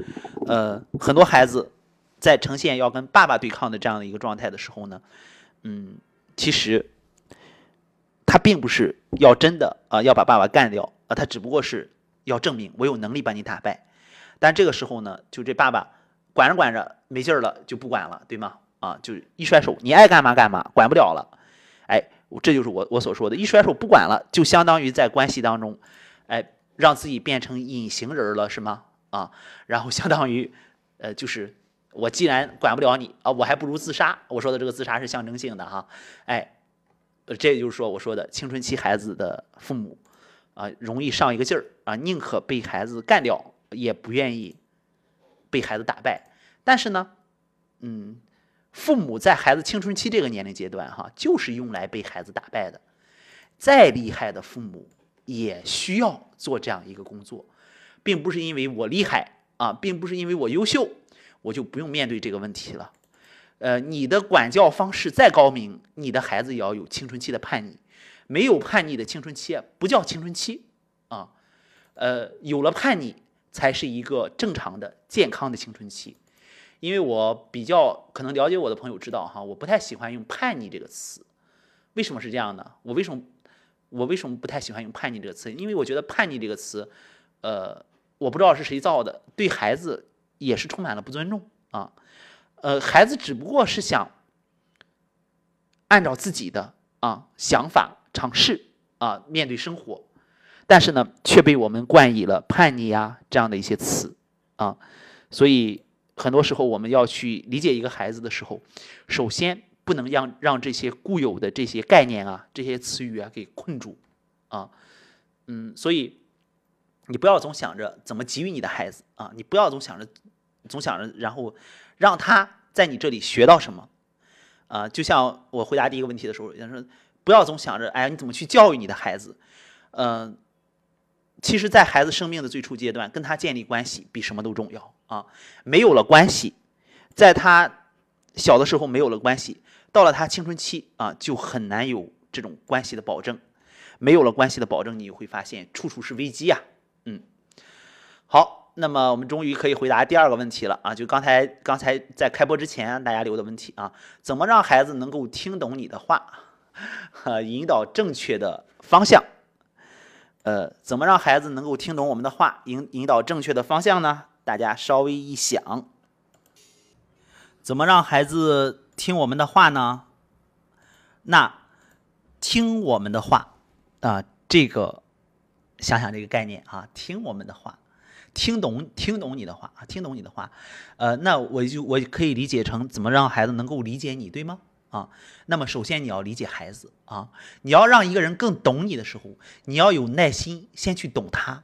呃，很多孩子在呈现要跟爸爸对抗的这样的一个状态的时候呢，嗯，其实他并不是要真的啊要把爸爸干掉啊，他只不过是要证明我有能力把你打败。但这个时候呢，就这爸爸管着管着没劲儿了，就不管了，对吗？啊，就一甩手，你爱干嘛干嘛，管不了了。哎，这就是我我所说的，一甩手不管了，就相当于在关系当中，哎。让自己变成隐形人了是吗？啊，然后相当于，呃，就是我既然管不了你啊，我还不如自杀。我说的这个自杀是象征性的哈，哎，这就是说我说的青春期孩子的父母啊，容易上一个劲儿啊，宁可被孩子干掉，也不愿意被孩子打败。但是呢，嗯，父母在孩子青春期这个年龄阶段哈，就是用来被孩子打败的。再厉害的父母。也需要做这样一个工作，并不是因为我厉害啊，并不是因为我优秀，我就不用面对这个问题了。呃，你的管教方式再高明，你的孩子也要有青春期的叛逆。没有叛逆的青春期不叫青春期啊。呃，有了叛逆才是一个正常的、健康的青春期。因为我比较可能了解我的朋友知道哈，我不太喜欢用叛逆这个词。为什么是这样呢？我为什么？我为什么不太喜欢用“叛逆”这个词？因为我觉得“叛逆”这个词，呃，我不知道是谁造的，对孩子也是充满了不尊重啊。呃，孩子只不过是想按照自己的啊想法尝试啊面对生活，但是呢，却被我们冠以了“叛逆”呀这样的一些词啊。所以很多时候我们要去理解一个孩子的时候，首先。不能让让这些固有的这些概念啊，这些词语啊给困住，啊，嗯，所以你不要总想着怎么给予你的孩子啊，你不要总想着总想着然后让他在你这里学到什么，啊，就像我回答第一个问题的时候，人说不要总想着哎你怎么去教育你的孩子，嗯，其实，在孩子生命的最初阶段，跟他建立关系比什么都重要啊，没有了关系，在他小的时候没有了关系。到了他青春期啊，就很难有这种关系的保证，没有了关系的保证，你会发现处处是危机呀。嗯，好，那么我们终于可以回答第二个问题了啊，就刚才刚才在开播之前大家留的问题啊，怎么让孩子能够听懂你的话，呃，引导正确的方向？呃，怎么让孩子能够听懂我们的话，引引导正确的方向呢？大家稍微一想，怎么让孩子？听我们的话呢？那听我们的话啊，这个想想这个概念啊，听我们的话，听懂听懂你的话啊，听懂你的话，呃，那我就我可以理解成怎么让孩子能够理解你，对吗？啊，那么首先你要理解孩子啊，你要让一个人更懂你的时候，你要有耐心，先去懂他，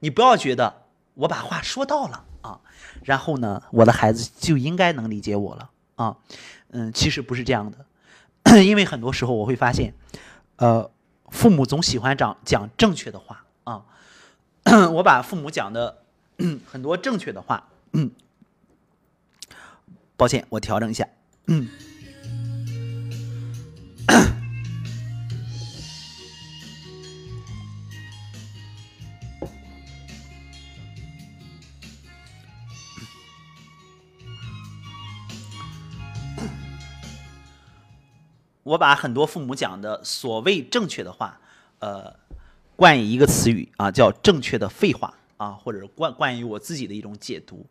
你不要觉得我把话说到了啊，然后呢，我的孩子就应该能理解我了啊。嗯，其实不是这样的，因为很多时候我会发现，呃，父母总喜欢讲讲正确的话啊。我把父母讲的很多正确的话，嗯抱歉，我调整一下。我把很多父母讲的所谓正确的话，呃，冠以一个词语啊，叫正确的废话啊，或者冠冠以我自己的一种解读，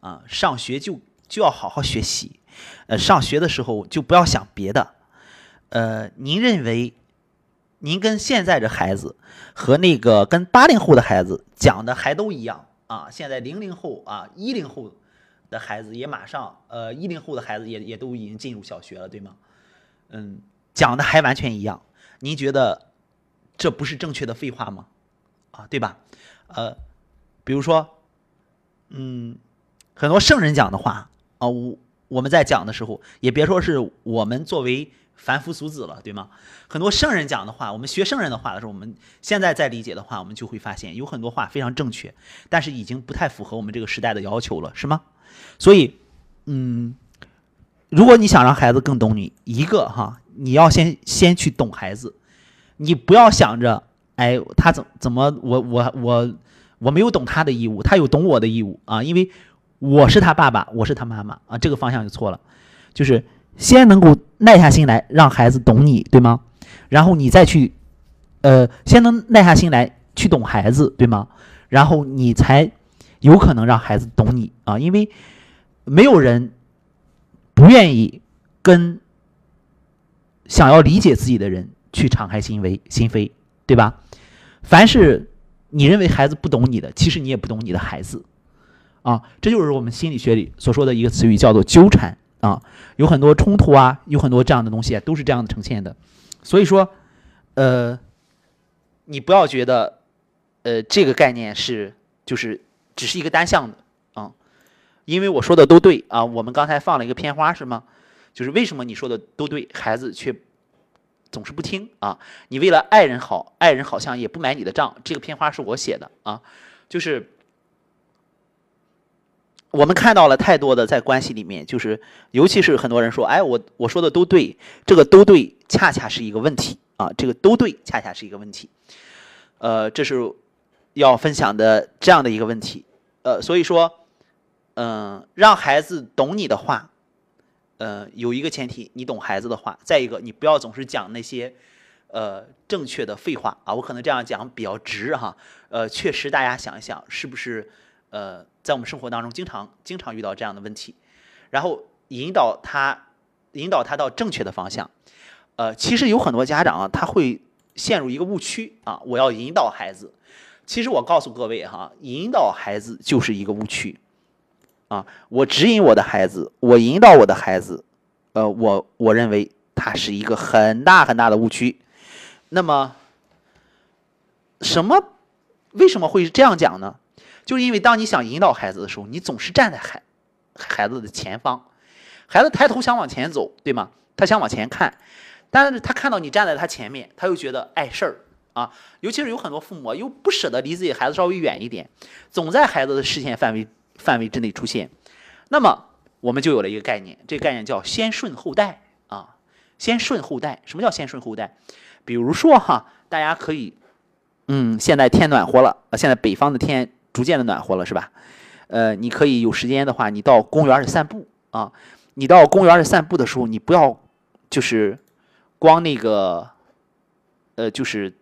啊，上学就就要好好学习，呃，上学的时候就不要想别的，呃，您认为，您跟现在这孩子和那个跟八零后的孩子讲的还都一样啊？现在零零后啊，一零后的孩子也马上，呃，一零后的孩子也也都已经进入小学了，对吗？嗯，讲的还完全一样，您觉得这不是正确的废话吗？啊，对吧？呃，比如说，嗯，很多圣人讲的话啊，我我们在讲的时候，也别说是我们作为。凡夫俗子了，对吗？很多圣人讲的话，我们学圣人的话的时候，我们现在在理解的话，我们就会发现有很多话非常正确，但是已经不太符合我们这个时代的要求了，是吗？所以，嗯，如果你想让孩子更懂你，一个哈，你要先先去懂孩子，你不要想着，哎，他怎怎么我我我我没有懂他的义务，他有懂我的义务啊，因为我是他爸爸，我是他妈妈啊，这个方向就错了，就是。先能够耐下心来让孩子懂你，对吗？然后你再去，呃，先能耐下心来去懂孩子，对吗？然后你才有可能让孩子懂你啊，因为没有人不愿意跟想要理解自己的人去敞开心扉，心扉，对吧？凡是你认为孩子不懂你的，其实你也不懂你的孩子啊，这就是我们心理学里所说的一个词语，叫做纠缠。啊，有很多冲突啊，有很多这样的东西啊，都是这样的呈现的。所以说，呃，你不要觉得，呃，这个概念是就是只是一个单向的啊，因为我说的都对啊。我们刚才放了一个片花是吗？就是为什么你说的都对，孩子却总是不听啊？你为了爱人好，爱人好像也不买你的账。这个片花是我写的啊，就是。我们看到了太多的在关系里面，就是尤其是很多人说，哎，我我说的都对，这个都对，恰恰是一个问题啊，这个都对，恰恰是一个问题。呃，这是要分享的这样的一个问题。呃，所以说，嗯，让孩子懂你的话，呃，有一个前提，你懂孩子的话；再一个，你不要总是讲那些呃正确的废话啊。我可能这样讲比较直哈。呃，确实，大家想一想，是不是呃？在我们生活当中，经常经常遇到这样的问题，然后引导他，引导他到正确的方向。呃，其实有很多家长啊，他会陷入一个误区啊。我要引导孩子，其实我告诉各位哈，引导孩子就是一个误区啊。我指引我的孩子，我引导我的孩子，呃，我我认为它是一个很大很大的误区。那么，什么？为什么会这样讲呢？就是因为当你想引导孩子的时候，你总是站在孩孩子的前方，孩子抬头想往前走，对吗？他想往前看，但是他看到你站在他前面，他又觉得碍事儿啊。尤其是有很多父母又不舍得离自己孩子稍微远一点，总在孩子的视线范围范围之内出现。那么我们就有了一个概念，这个概念叫先顺后带啊，先顺后带。什么叫先顺后带？比如说哈，大家可以，嗯，现在天暖和了，现在北方的天。逐渐的暖和了，是吧？呃，你可以有时间的话，你到公园里散步啊。你到公园里散步的时候，你不要就是光那个呃，就是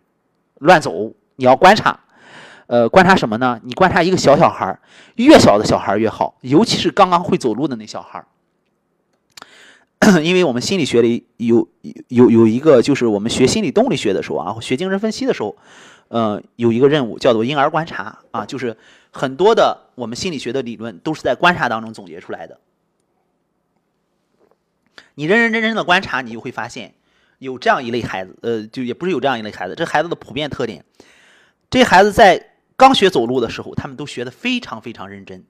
乱走，你要观察。呃，观察什么呢？你观察一个小小孩越小的小孩越好，尤其是刚刚会走路的那小孩 因为我们心理学里有有有一个，就是我们学心理动力学的时候啊，学精神分析的时候。呃，有一个任务叫做婴儿观察啊，就是很多的我们心理学的理论都是在观察当中总结出来的。你认认真真的观察，你就会发现有这样一类孩子，呃，就也不是有这样一类孩子，这孩子的普遍特点，这孩子在刚学走路的时候，他们都学的非常非常认真。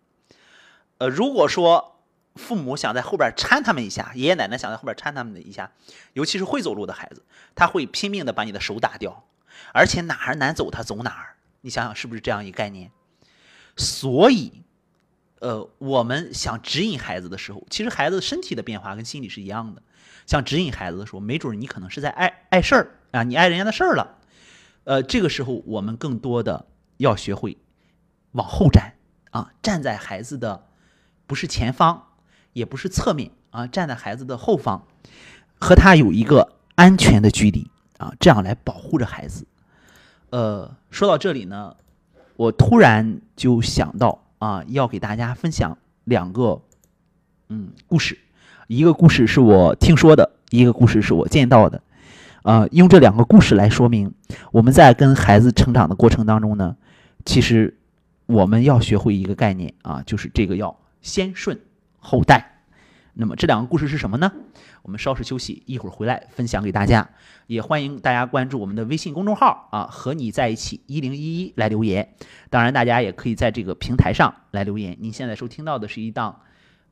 呃，如果说父母想在后边搀他们一下，爷爷奶奶想在后边搀他们的一下，尤其是会走路的孩子，他会拼命的把你的手打掉。而且哪儿难走他走哪儿，你想想是不是这样一个概念？所以，呃，我们想指引孩子的时候，其实孩子身体的变化跟心理是一样的。想指引孩子的时候，没准你可能是在碍碍事儿啊，你碍人家的事儿了。呃，这个时候我们更多的要学会往后站啊，站在孩子的不是前方，也不是侧面啊，站在孩子的后方。和他有一个安全的距离啊，这样来保护着孩子。呃，说到这里呢，我突然就想到啊，要给大家分享两个嗯故事，一个故事是我听说的，一个故事是我见到的。啊，用这两个故事来说明，我们在跟孩子成长的过程当中呢，其实我们要学会一个概念啊，就是这个要先顺后代。那么这两个故事是什么呢？我们稍事休息，一会儿回来分享给大家。也欢迎大家关注我们的微信公众号啊，和你在一起一零一一来留言。当然，大家也可以在这个平台上来留言。您现在收听到的是一档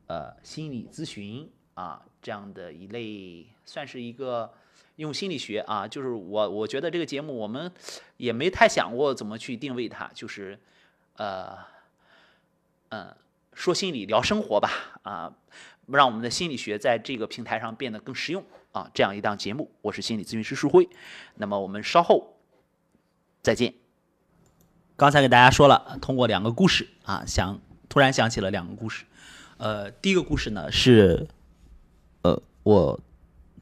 呃心理咨询啊这样的一类，算是一个。用心理学啊，就是我我觉得这个节目我们也没太想过怎么去定位它，就是呃嗯说心理聊生活吧啊，让我们的心理学在这个平台上变得更实用啊，这样一档节目，我是心理咨询师舒辉，那么我们稍后再见。刚才给大家说了，通过两个故事啊，想突然想起了两个故事，呃，第一个故事呢是呃我。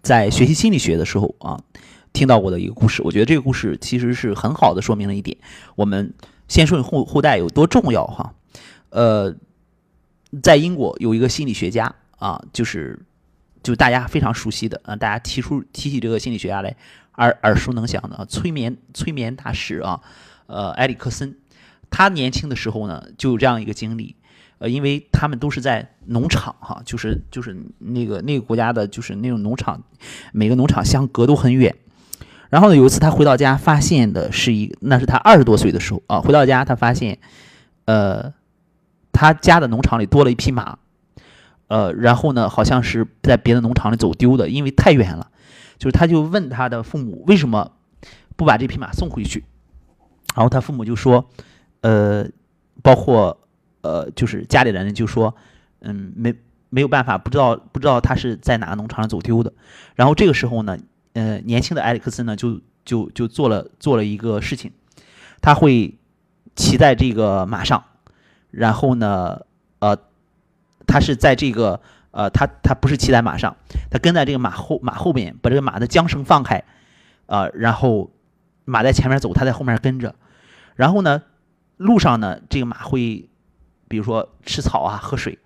在学习心理学的时候啊，听到过的一个故事，我觉得这个故事其实是很好的说明了一点，我们先顺后后代有多重要哈。呃，在英国有一个心理学家啊，就是就大家非常熟悉的啊，大家提出提起这个心理学家来耳耳熟能详的啊，催眠催眠大师啊，呃，埃里克森，他年轻的时候呢就有这样一个经历。呃，因为他们都是在农场哈，就是就是那个那个国家的，就是那种农场，每个农场相隔都很远。然后呢，有一次他回到家，发现的是一，那是他二十多岁的时候啊，回到家他发现，呃，他家的农场里多了一匹马，呃，然后呢，好像是在别的农场里走丢的，因为太远了。就是他就问他的父母为什么不把这匹马送回去，然后他父母就说，呃，包括。呃，就是家里的人就说，嗯，没没有办法，不知道不知道他是在哪个农场上走丢的。然后这个时候呢，呃，年轻的埃里克森呢，就就就做了做了一个事情，他会骑在这个马上，然后呢，呃，他是在这个呃，他他不是骑在马上，他跟在这个马后马后边，把这个马的缰绳放开，啊，然后马在前面走，他在后面跟着，然后呢，路上呢，这个马会。比如说吃草啊，喝水，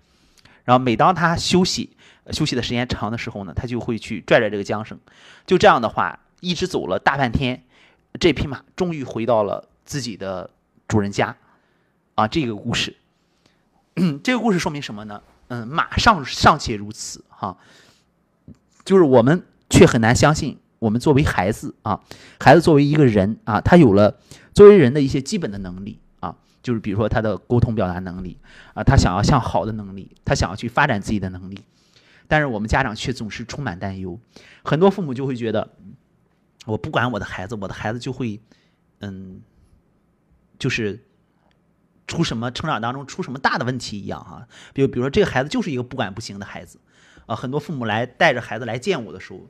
然后每当他休息休息的时间长的时候呢，他就会去拽拽这个缰绳。就这样的话，一直走了大半天，这匹马终于回到了自己的主人家。啊，这个故事，这个故事说明什么呢？嗯，马上尚且如此哈，就是我们却很难相信，我们作为孩子啊，孩子作为一个人啊，他有了作为人的一些基本的能力啊。就是比如说他的沟通表达能力啊，他想要向好的能力，他想要去发展自己的能力，但是我们家长却总是充满担忧。很多父母就会觉得，我不管我的孩子，我的孩子就会，嗯，就是出什么成长当中出什么大的问题一样哈。比如比如说这个孩子就是一个不管不行的孩子啊。很多父母来带着孩子来见我的时候，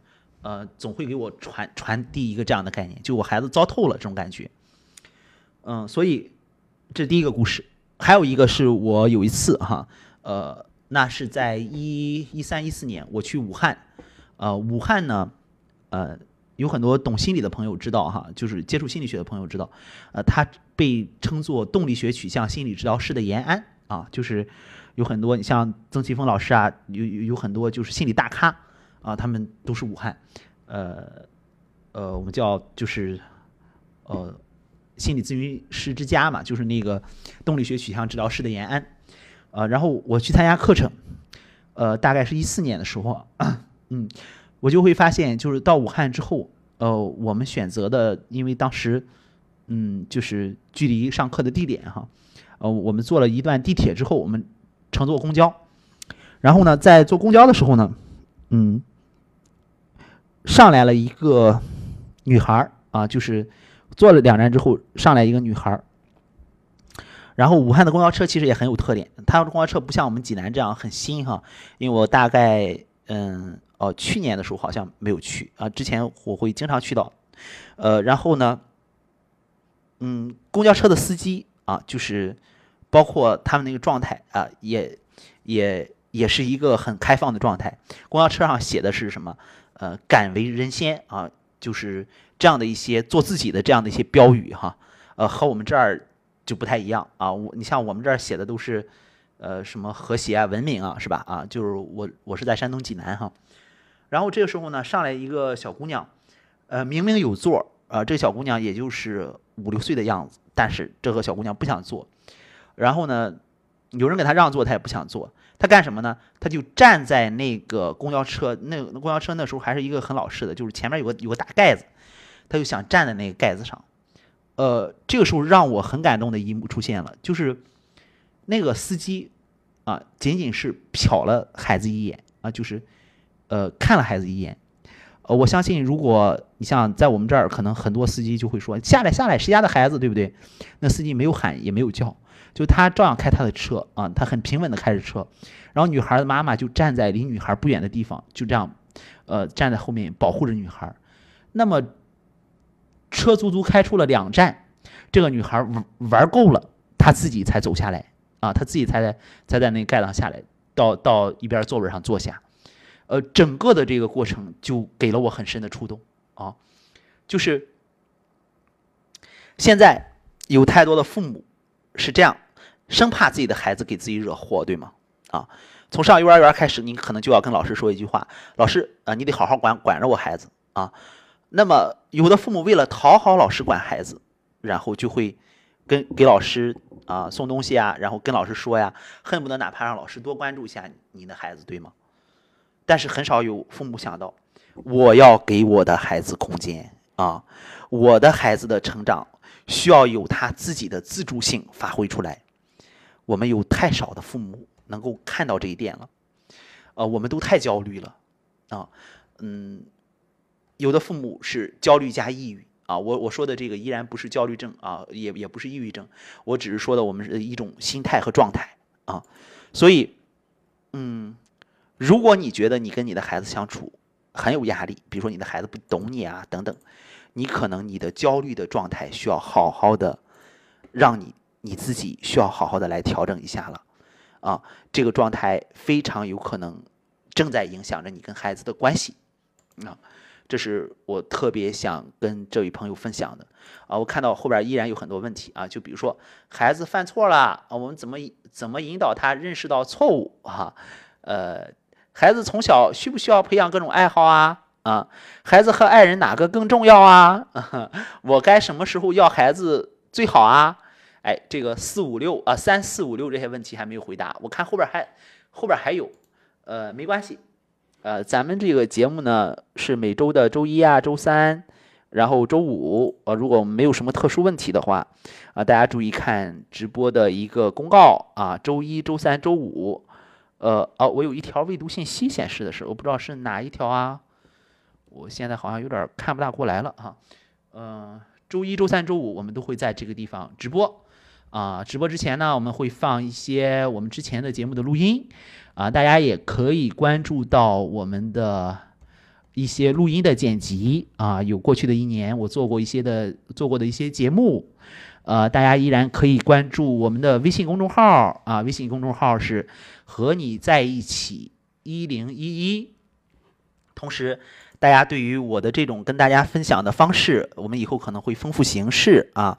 呃，总会给我传传递一个这样的概念，就我孩子糟透了这种感觉。嗯，所以。这第一个故事，还有一个是我有一次哈，呃，那是在一一三一四年，我去武汉，呃，武汉呢，呃，有很多懂心理的朋友知道哈，就是接触心理学的朋友知道，呃，他被称作动力学取向心理治疗师的延安啊，就是有很多你像曾奇峰老师啊，有有有很多就是心理大咖啊，他们都是武汉，呃，呃，我们叫就是呃。心理咨询师之家嘛，就是那个动力学取向治疗师的延安，呃，然后我去参加课程，呃，大概是一四年的时候，嗯，我就会发现，就是到武汉之后，呃，我们选择的，因为当时，嗯，就是距离上课的地点哈，呃，我们坐了一段地铁之后，我们乘坐公交，然后呢，在坐公交的时候呢，嗯，上来了一个女孩儿啊，就是。坐了两站之后，上来一个女孩儿。然后武汉的公交车其实也很有特点，它的公交车不像我们济南这样很新哈。因为我大概嗯哦去年的时候好像没有去啊，之前我会经常去到。呃，然后呢，嗯，公交车的司机啊，就是包括他们那个状态啊，也也也是一个很开放的状态。公交车上写的是什么？呃，敢为人先啊，就是这样的一些做自己的这样的一些标语哈。呃，和我们这儿就不太一样啊。我你像我们这儿写的都是呃什么和谐啊、文明啊，是吧？啊，就是我我是在山东济南哈。然后这个时候呢，上来一个小姑娘，呃，明明有座儿，这个小姑娘也就是五六岁的样子，但是这个小姑娘不想坐。然后呢，有人给她让座，她也不想坐。她干什么呢？她就站在那个公交车，那公交车那时候还是一个很老式的，就是前面有个有个大盖子，她就想站在那个盖子上。呃，这个时候让我很感动的一幕出现了，就是那个司机啊，仅仅是瞟了孩子一眼啊，就是。呃，看了孩子一眼，呃，我相信，如果你像在我们这儿，可能很多司机就会说下来下来，谁家的孩子，对不对？那司机没有喊也没有叫，就他照样开他的车啊，他很平稳的开着车，然后女孩的妈妈就站在离女孩不远的地方，就这样，呃，站在后面保护着女孩。那么车足足开出了两站，这个女孩玩玩够了，她自己才走下来啊，她自己才在才在那个盖上下来，到到一边座位上坐下。呃，整个的这个过程就给了我很深的触动啊，就是现在有太多的父母是这样，生怕自己的孩子给自己惹祸，对吗？啊，从上幼儿园开始，你可能就要跟老师说一句话：“老师啊，你得好好管管着我孩子啊。”那么，有的父母为了讨好老师管孩子，然后就会跟给老师啊送东西啊，然后跟老师说呀，恨不得哪怕让老师多关注一下你的孩子，对吗？但是很少有父母想到，我要给我的孩子空间啊，我的孩子的成长需要有他自己的自主性发挥出来。我们有太少的父母能够看到这一点了，呃，我们都太焦虑了啊，嗯，有的父母是焦虑加抑郁啊，我我说的这个依然不是焦虑症啊，也也不是抑郁症，我只是说的我们是一种心态和状态啊，所以，嗯。如果你觉得你跟你的孩子相处很有压力，比如说你的孩子不懂你啊等等，你可能你的焦虑的状态需要好好的让你你自己需要好好的来调整一下了，啊，这个状态非常有可能正在影响着你跟孩子的关系，啊，这是我特别想跟这位朋友分享的，啊，我看到后边依然有很多问题。啊，就比如说孩子犯错了啊，我们怎么怎么引导他认识到错误？啊，呃。孩子从小需不需要培养各种爱好啊？啊，孩子和爱人哪个更重要啊？我该什么时候要孩子最好啊？哎，这个四五六啊，三四五六这些问题还没有回答，我看后边还后边还有，呃，没关系，呃，咱们这个节目呢是每周的周一啊、周三，然后周五，呃，如果没有什么特殊问题的话，啊，大家注意看直播的一个公告啊，周一周三周五。呃哦，我有一条未读信息显示的是，我不知道是哪一条啊？我现在好像有点看不大过来了哈。嗯，周一周三周五我们都会在这个地方直播啊。直播之前呢，我们会放一些我们之前的节目的录音啊，大家也可以关注到我们的一些录音的剪辑啊。有过去的一年我做过一些的做过的一些节目。呃，大家依然可以关注我们的微信公众号啊，微信公众号是和你在一起一零一一。同时，大家对于我的这种跟大家分享的方式，我们以后可能会丰富形式啊。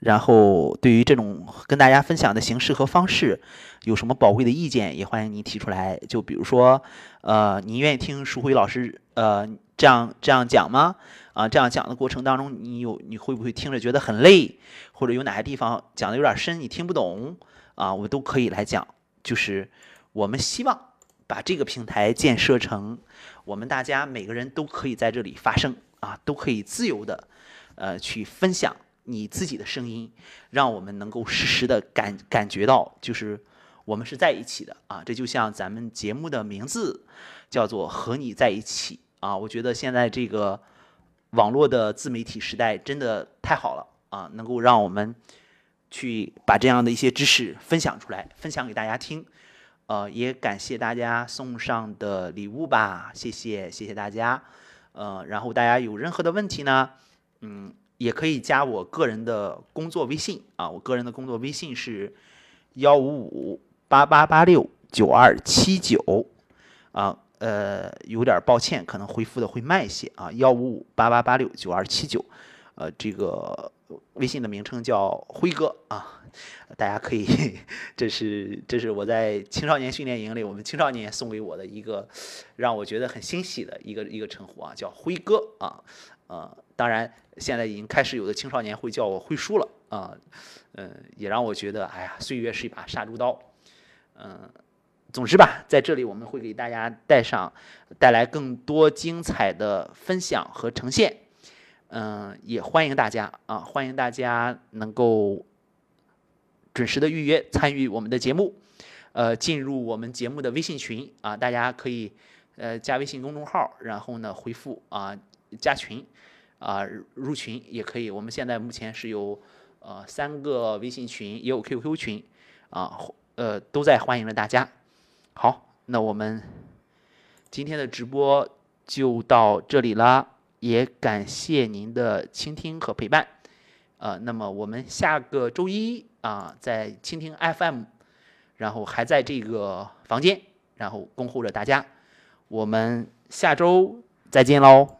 然后，对于这种跟大家分享的形式和方式，有什么宝贵的意见，也欢迎您提出来。就比如说，呃，您愿意听舒辉老师呃这样这样讲吗？啊，这样讲的过程当中，你有你会不会听着觉得很累，或者有哪些地方讲的有点深，你听不懂啊？我都可以来讲。就是我们希望把这个平台建设成，我们大家每个人都可以在这里发声啊，都可以自由的，呃，去分享你自己的声音，让我们能够实时的感感觉到，就是我们是在一起的啊。这就像咱们节目的名字叫做和你在一起啊。我觉得现在这个。网络的自媒体时代真的太好了啊！能够让我们去把这样的一些知识分享出来，分享给大家听。呃，也感谢大家送上的礼物吧，谢谢谢谢大家。呃，然后大家有任何的问题呢，嗯，也可以加我个人的工作微信啊，我个人的工作微信是幺五五八八八六。九二七九啊，呃，有点抱歉，可能回复的会慢一些啊，幺五五八八八六九二七九，呃，这个微信的名称叫辉哥啊，大家可以，这是这是我在青少年训练营里，我们青少年送给我的一个让我觉得很欣喜的一个一个称呼啊，叫辉哥啊，呃，当然现在已经开始有的青少年会叫我辉叔了啊，嗯，也让我觉得，哎呀，岁月是一把杀猪刀，嗯。总之吧，在这里我们会给大家带上带来更多精彩的分享和呈现，嗯，也欢迎大家啊，欢迎大家能够准时的预约参与我们的节目，呃，进入我们节目的微信群啊，大家可以呃加微信公众号，然后呢回复啊加群啊入群也可以，我们现在目前是有呃三个微信群，也有 QQ 群啊，呃都在欢迎着大家。好，那我们今天的直播就到这里了，也感谢您的倾听和陪伴。呃，那么我们下个周一啊，在倾听 FM，然后还在这个房间，然后恭候着大家。我们下周再见喽。